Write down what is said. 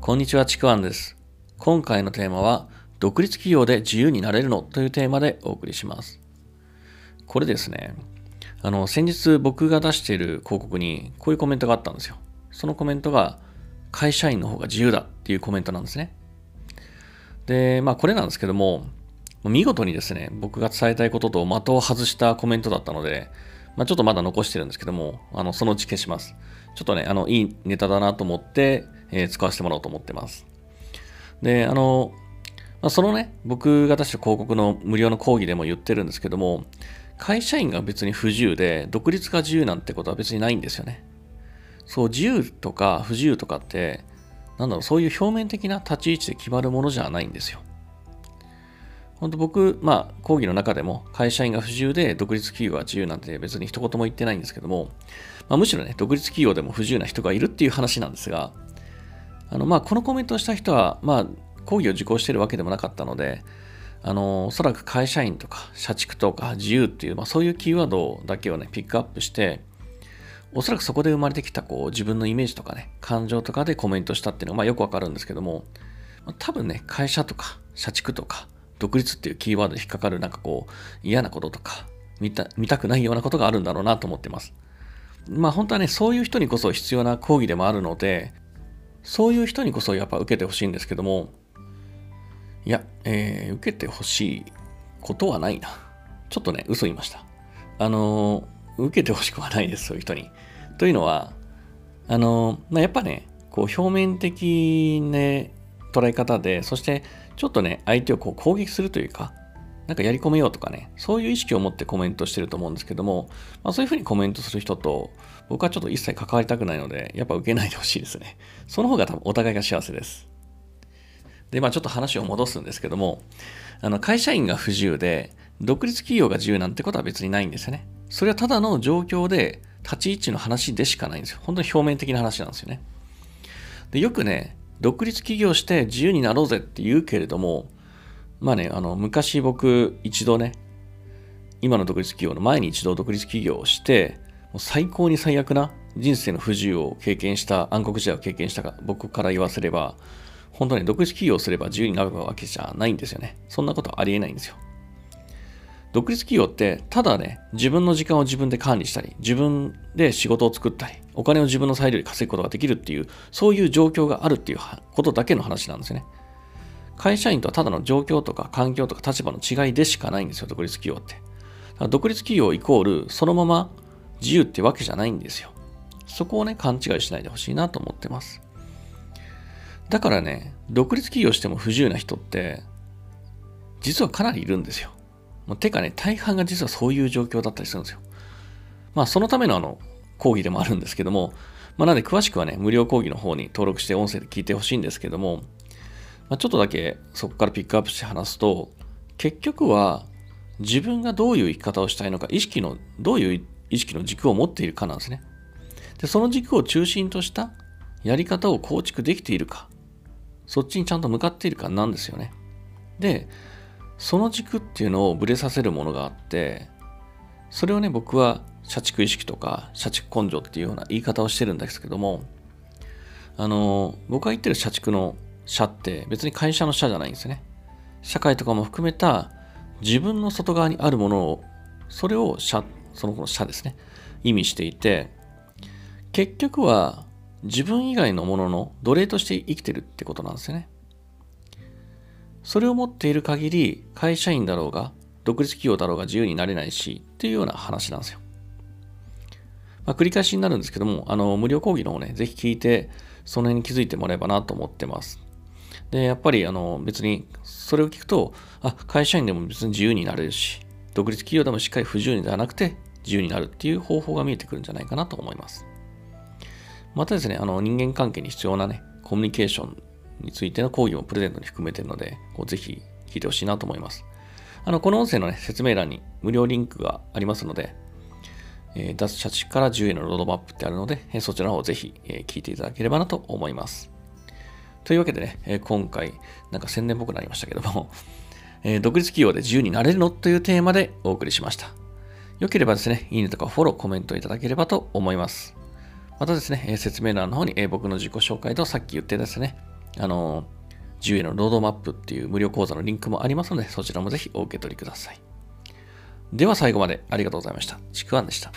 こんにちは、ちくわんです。今回のテーマは、独立企業で自由になれるのというテーマでお送りします。これですね、あの、先日僕が出している広告にこういうコメントがあったんですよ。そのコメントが、会社員の方が自由だっていうコメントなんですね。で、まあこれなんですけども、見事にですね、僕が伝えたいことと的を外したコメントだったので、まあ、ちょっとまだ残してるんですけども、あの、そのうち消します。ちょっとね、あの、いいネタだなと思って、えー、使わせてもらおうと思ってます。で、あの、まあ、そのね、僕が出した広告の無料の講義でも言ってるんですけども、会社員が別に不自由で、独立が自由なんてことは別にないんですよね。そう、自由とか不自由とかって、なんだろう、そういう表面的な立ち位置で決まるものじゃないんですよ。本当僕、まあ、講義の中でも会社員が不自由で独立企業が自由なんて別に一言も言ってないんですけども、まあ、むしろね、独立企業でも不自由な人がいるっていう話なんですが、あの、まあ、このコメントをした人は、まあ、講義を受講しているわけでもなかったので、あの、おそらく会社員とか、社畜とか、自由っていう、まあ、そういうキーワードだけをね、ピックアップして、おそらくそこで生まれてきた、こう、自分のイメージとかね、感情とかでコメントしたっていうのが、まあ、よくわかるんですけども、多分ね、会社とか、社畜とか、独立っていうキーワードに引っかかる、なんかこう、嫌なこととか、見た、見たくないようなことがあるんだろうなと思ってます。まあ本当はね、そういう人にこそ必要な講義でもあるので、そういう人にこそやっぱ受けてほしいんですけども、いや、えー、受けてほしいことはないな。ちょっとね、嘘言いました。あのー、受けてほしくはないです、そういう人に。というのは、あのー、まあ、やっぱね、こう表面的ね、捉え方で、そしてちょっとね、相手をこう攻撃するというか、なんかやり込めようとかね、そういう意識を持ってコメントしてると思うんですけども、まあ、そういうふうにコメントする人と、僕はちょっと一切関わりたくないので、やっぱ受けないでほしいですね。その方が多分お互いが幸せです。で、まあちょっと話を戻すんですけども、あの会社員が不自由で、独立企業が自由なんてことは別にないんですよね。それはただの状況で、立ち位置の話でしかないんですよ。本当に表面的な話なんですよね。で、よくね、独立起業して自由になろうぜって言うけれども、まあね、あの、昔僕一度ね、今の独立企業の前に一度独立起業をして、もう最高に最悪な人生の不自由を経験した、暗黒時代を経験したか、僕から言わせれば、本当に独立起業すれば自由になるわけじゃないんですよね。そんなことありえないんですよ。独立企業ってただね、自分の時間を自分で管理したり、自分で仕事を作ったり、お金を自分の裁量で稼ぐことができるっていう、そういう状況があるっていうことだけの話なんですよね。会社員とはただの状況とか環境とか立場の違いでしかないんですよ、独立企業って。独立企業イコールそのまま自由ってわけじゃないんですよ。そこをね、勘違いしないでほしいなと思ってます。だからね、独立企業しても不自由な人って、実はかなりいるんですよ。てかね、大半が実はそういう状況だったりするんですよ。まあ、そのためのあの、講義でもあるんですけども、まあ、なので詳しくはね、無料講義の方に登録して音声で聞いてほしいんですけども、まあ、ちょっとだけそこからピックアップして話すと、結局は自分がどういう生き方をしたいのか、意識の、どういう意識の軸を持っているかなんですね。で、その軸を中心としたやり方を構築できているか、そっちにちゃんと向かっているかなんですよね。で、その軸っていうのをぶれさせるものがあって、それをね、僕は社畜意識とか社畜根性っていうような言い方をしてるんですけども、あの、僕が言ってる社畜の社って別に会社の社じゃないんですね。社会とかも含めた自分の外側にあるものを、それを社、その子の社ですね、意味していて、結局は自分以外のものの奴隷として生きてるってことなんですよね。それを持っている限り、会社員だろうが、独立企業だろうが自由になれないし、っていうような話なんですよ。まあ、繰り返しになるんですけども、あの、無料講義の方ね、ぜひ聞いて、その辺に気づいてもらえばなと思ってます。で、やっぱり、あの、別に、それを聞くと、あ、会社員でも別に自由になれるし、独立企業でもしっかり不自由ではなくて、自由になるっていう方法が見えてくるんじゃないかなと思います。またですね、あの、人間関係に必要なね、コミュニケーションについての講義もプレゼントに含めているので、こうぜひ聞いてほしいなと思います。あの、この音声の、ね、説明欄に無料リンクがありますので、え、脱社畜から10へのロードマップってあるので、え、そちらをぜひ、え、聞いていただければなと思います。というわけでね、え、今回、なんか宣伝っぽくなりましたけども、え、独立企業で自由になれるのというテーマでお送りしました。よければですね、いいねとかフォロー、コメントいただければと思います。またですね、説明欄の方に僕の自己紹介とさっき言ってですね、あの、自由へのロードマップっていう無料講座のリンクもありますので、そちらもぜひお受け取りください。では最後までありがとうございました。ちくわんでした。